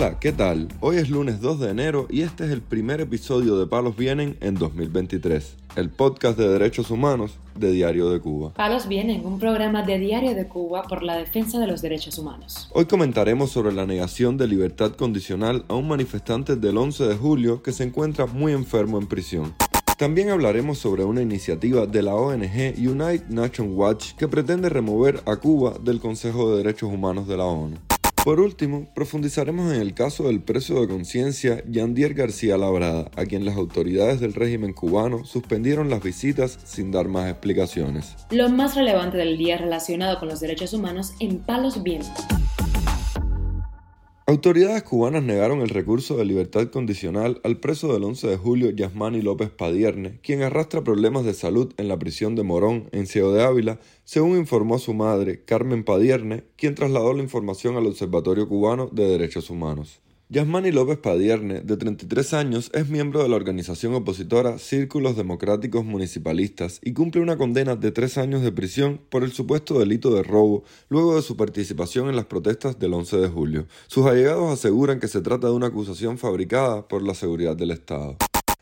Hola, ¿qué tal? Hoy es lunes 2 de enero y este es el primer episodio de Palos Vienen en 2023, el podcast de derechos humanos de Diario de Cuba. Palos Vienen, un programa de Diario de Cuba por la defensa de los derechos humanos. Hoy comentaremos sobre la negación de libertad condicional a un manifestante del 11 de julio que se encuentra muy enfermo en prisión. También hablaremos sobre una iniciativa de la ONG United Nations Watch que pretende remover a Cuba del Consejo de Derechos Humanos de la ONU. Por último, profundizaremos en el caso del preso de conciencia Yandier García Labrada, a quien las autoridades del régimen cubano suspendieron las visitas sin dar más explicaciones. Lo más relevante del día relacionado con los derechos humanos en Palos Vientos. Autoridades cubanas negaron el recurso de libertad condicional al preso del 11 de julio Yasmani López Padierne, quien arrastra problemas de salud en la prisión de Morón, en Ciego de Ávila, según informó su madre, Carmen Padierne, quien trasladó la información al Observatorio Cubano de Derechos Humanos. Yasmani López Padierne, de 33 años, es miembro de la organización opositora Círculos Democráticos Municipalistas y cumple una condena de tres años de prisión por el supuesto delito de robo luego de su participación en las protestas del 11 de julio. Sus allegados aseguran que se trata de una acusación fabricada por la seguridad del Estado.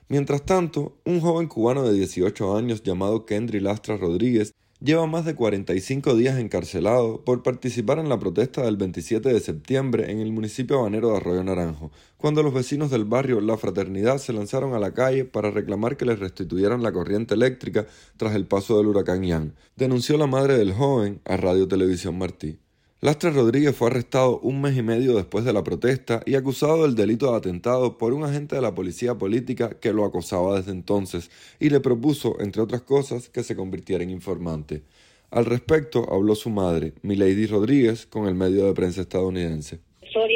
Mientras tanto, un joven cubano de 18 años llamado Kendry Lastra Rodríguez lleva más de 45 días encarcelado por participar en la protesta del 27 de septiembre en el municipio habanero de Arroyo Naranjo, cuando los vecinos del barrio La Fraternidad se lanzaron a la calle para reclamar que les restituyeran la corriente eléctrica tras el paso del huracán Ian, denunció la madre del joven a Radio Televisión Martí. Lastre Rodríguez fue arrestado un mes y medio después de la protesta y acusado del delito de atentado por un agente de la policía política que lo acosaba desde entonces y le propuso, entre otras cosas, que se convirtiera en informante. Al respecto habló su madre, Milady Rodríguez, con el medio de prensa estadounidense.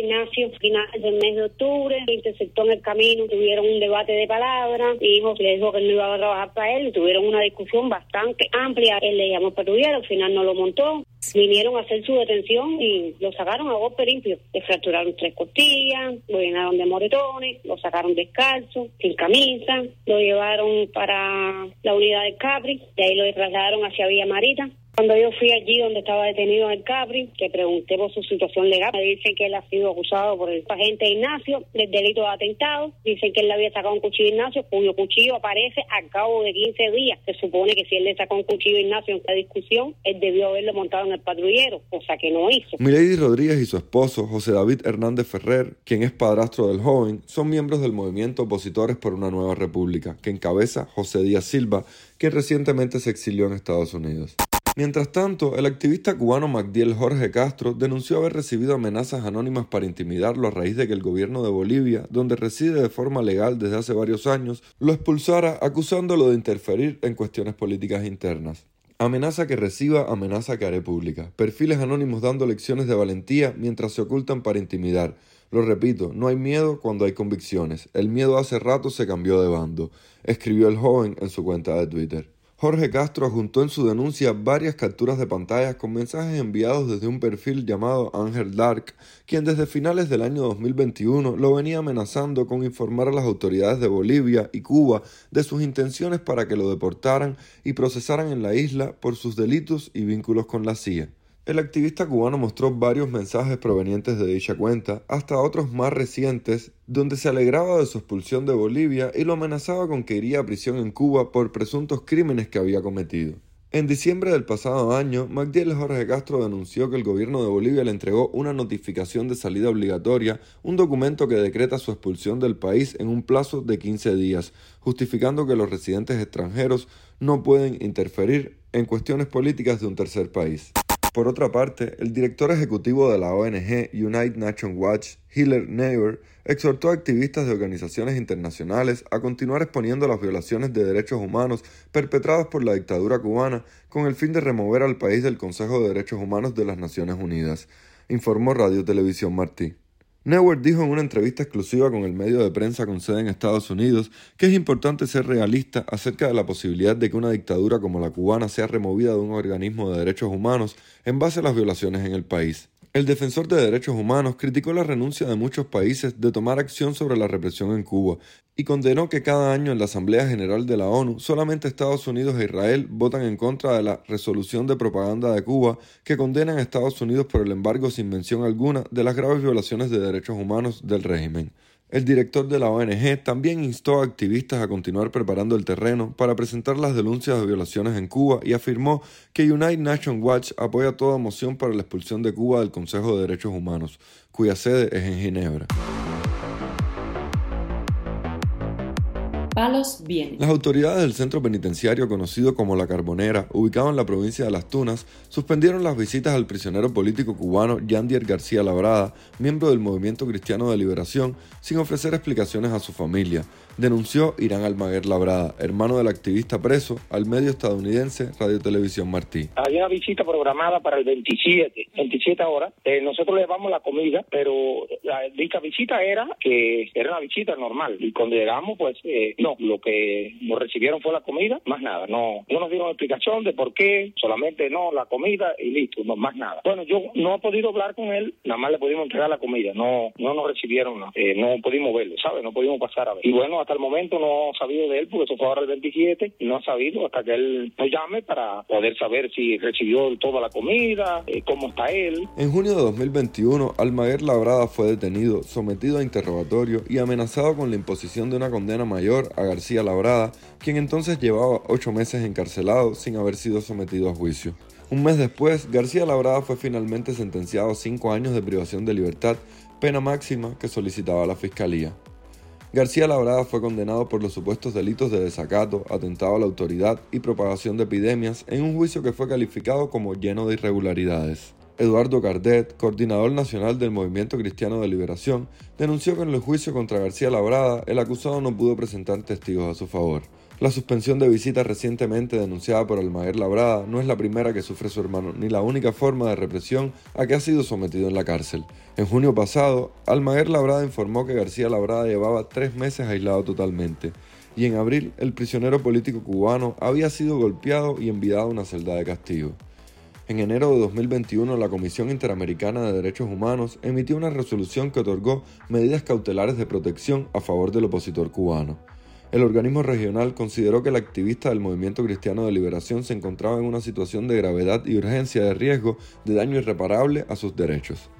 Profesor Ignacio, final del mes de octubre, interceptó en el camino, tuvieron un debate de palabras, hijo le dijo que no iba a trabajar para él tuvieron una discusión bastante amplia. Él le llamó patrullero, al final no lo montó. Vinieron a hacer su detención y lo sacaron a golpe limpio. Le fracturaron tres costillas, lo llenaron de moretones, lo sacaron descalzo, sin camisa, lo llevaron para la unidad de Capri, de ahí lo trasladaron hacia Villa Marita. Cuando yo fui allí donde estaba detenido en el Capri, que pregunté por su situación legal, me dicen que él ha sido acusado por el agente Ignacio del delito de atentado. Dicen que él le había sacado un cuchillo a Ignacio, cuyo cuchillo aparece al cabo de 15 días. Se supone que si él le sacó un cuchillo a Ignacio en esta discusión, él debió haberlo montado en el patrullero, cosa que no hizo. Milady Rodríguez y su esposo, José David Hernández Ferrer, quien es padrastro del joven, son miembros del movimiento Opositores por una Nueva República, que encabeza José Díaz Silva, quien recientemente se exilió en Estados Unidos. Mientras tanto, el activista cubano Magdiel Jorge Castro denunció haber recibido amenazas anónimas para intimidarlo a raíz de que el gobierno de Bolivia, donde reside de forma legal desde hace varios años, lo expulsara acusándolo de interferir en cuestiones políticas internas. Amenaza que reciba, amenaza que haré pública. Perfiles anónimos dando lecciones de valentía mientras se ocultan para intimidar. Lo repito, no hay miedo cuando hay convicciones. El miedo hace rato se cambió de bando, escribió el joven en su cuenta de Twitter. Jorge Castro adjuntó en su denuncia varias capturas de pantallas con mensajes enviados desde un perfil llamado Ángel Dark, quien desde finales del año 2021 lo venía amenazando con informar a las autoridades de Bolivia y Cuba de sus intenciones para que lo deportaran y procesaran en la isla por sus delitos y vínculos con la CIA. El activista cubano mostró varios mensajes provenientes de dicha cuenta, hasta otros más recientes, donde se alegraba de su expulsión de Bolivia y lo amenazaba con que iría a prisión en Cuba por presuntos crímenes que había cometido. En diciembre del pasado año, Magdiel Jorge Castro denunció que el gobierno de Bolivia le entregó una notificación de salida obligatoria, un documento que decreta su expulsión del país en un plazo de 15 días, justificando que los residentes extranjeros no pueden interferir en cuestiones políticas de un tercer país. Por otra parte, el director ejecutivo de la ONG United Nations Watch, Hiller Neighbor, exhortó a activistas de organizaciones internacionales a continuar exponiendo las violaciones de derechos humanos perpetradas por la dictadura cubana con el fin de remover al país del Consejo de Derechos Humanos de las Naciones Unidas, informó Radio Televisión Martí. Neuer dijo en una entrevista exclusiva con el medio de prensa con sede en Estados Unidos que es importante ser realista acerca de la posibilidad de que una dictadura como la cubana sea removida de un organismo de derechos humanos en base a las violaciones en el país. El defensor de derechos humanos criticó la renuncia de muchos países de tomar acción sobre la represión en Cuba y condenó que cada año en la Asamblea General de la ONU solamente Estados Unidos e Israel votan en contra de la resolución de propaganda de Cuba que condenan a Estados Unidos por el embargo sin mención alguna de las graves violaciones de derechos humanos del régimen. El director de la ONG también instó a activistas a continuar preparando el terreno para presentar las denuncias de violaciones en Cuba y afirmó que United Nations Watch apoya toda moción para la expulsión de Cuba del Consejo de Derechos Humanos, cuya sede es en Ginebra. Las autoridades del centro penitenciario conocido como La Carbonera, ubicado en la provincia de Las Tunas, suspendieron las visitas al prisionero político cubano Yandier García Labrada, miembro del Movimiento Cristiano de Liberación, sin ofrecer explicaciones a su familia, denunció Irán Almaguer Labrada, hermano del activista preso, al medio estadounidense Radio Televisión Martí. Hay una visita programada para el 27, 27 horas. Eh, nosotros le llevamos la comida, pero la dicha visita era que era una visita normal. Y cuando llegamos, pues eh, no, lo que nos recibieron fue la comida, más nada. No, no nos dieron explicación de por qué, solamente no, la comida y listo, no más nada. Bueno, yo no he podido hablar con él, nada más le pudimos entregar la comida, no, no nos recibieron, eh, no pudimos verlo, ¿sabes? No pudimos pasar a ver. Y bueno, hasta el momento no ha sabido de él porque eso fue ahora el 27 y no ha sabido hasta que él nos llame para poder saber si recibió toda la comida, eh, cómo está él. En junio de 2021, Almaguer Labrada fue detenido, sometido a interrogatorio y amenazado con la imposición de una condena mayor a García Labrada, quien entonces llevaba ocho meses encarcelado sin haber sido sometido a juicio. Un mes después, García Labrada fue finalmente sentenciado a cinco años de privación de libertad, pena máxima que solicitaba la Fiscalía. García Labrada fue condenado por los supuestos delitos de desacato, atentado a la autoridad y propagación de epidemias en un juicio que fue calificado como lleno de irregularidades. Eduardo Cardet, coordinador nacional del Movimiento Cristiano de Liberación, denunció que en el juicio contra García Labrada el acusado no pudo presentar testigos a su favor. La suspensión de visitas recientemente denunciada por Almaguer Labrada no es la primera que sufre su hermano, ni la única forma de represión a que ha sido sometido en la cárcel. En junio pasado, Almaguer Labrada informó que García Labrada llevaba tres meses aislado totalmente, y en abril el prisionero político cubano había sido golpeado y enviado a una celda de castigo. En enero de 2021, la Comisión Interamericana de Derechos Humanos emitió una resolución que otorgó medidas cautelares de protección a favor del opositor cubano. El organismo regional consideró que el activista del Movimiento Cristiano de Liberación se encontraba en una situación de gravedad y urgencia de riesgo de daño irreparable a sus derechos.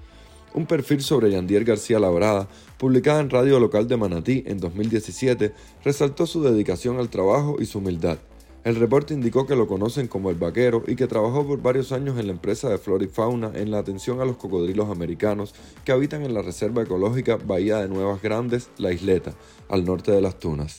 Un perfil sobre Yandier García Labrada, publicada en Radio Local de Manatí en 2017, resaltó su dedicación al trabajo y su humildad. El reporte indicó que lo conocen como el vaquero y que trabajó por varios años en la empresa de flora y fauna en la atención a los cocodrilos americanos que habitan en la Reserva Ecológica Bahía de Nuevas Grandes, La Isleta, al norte de las Tunas.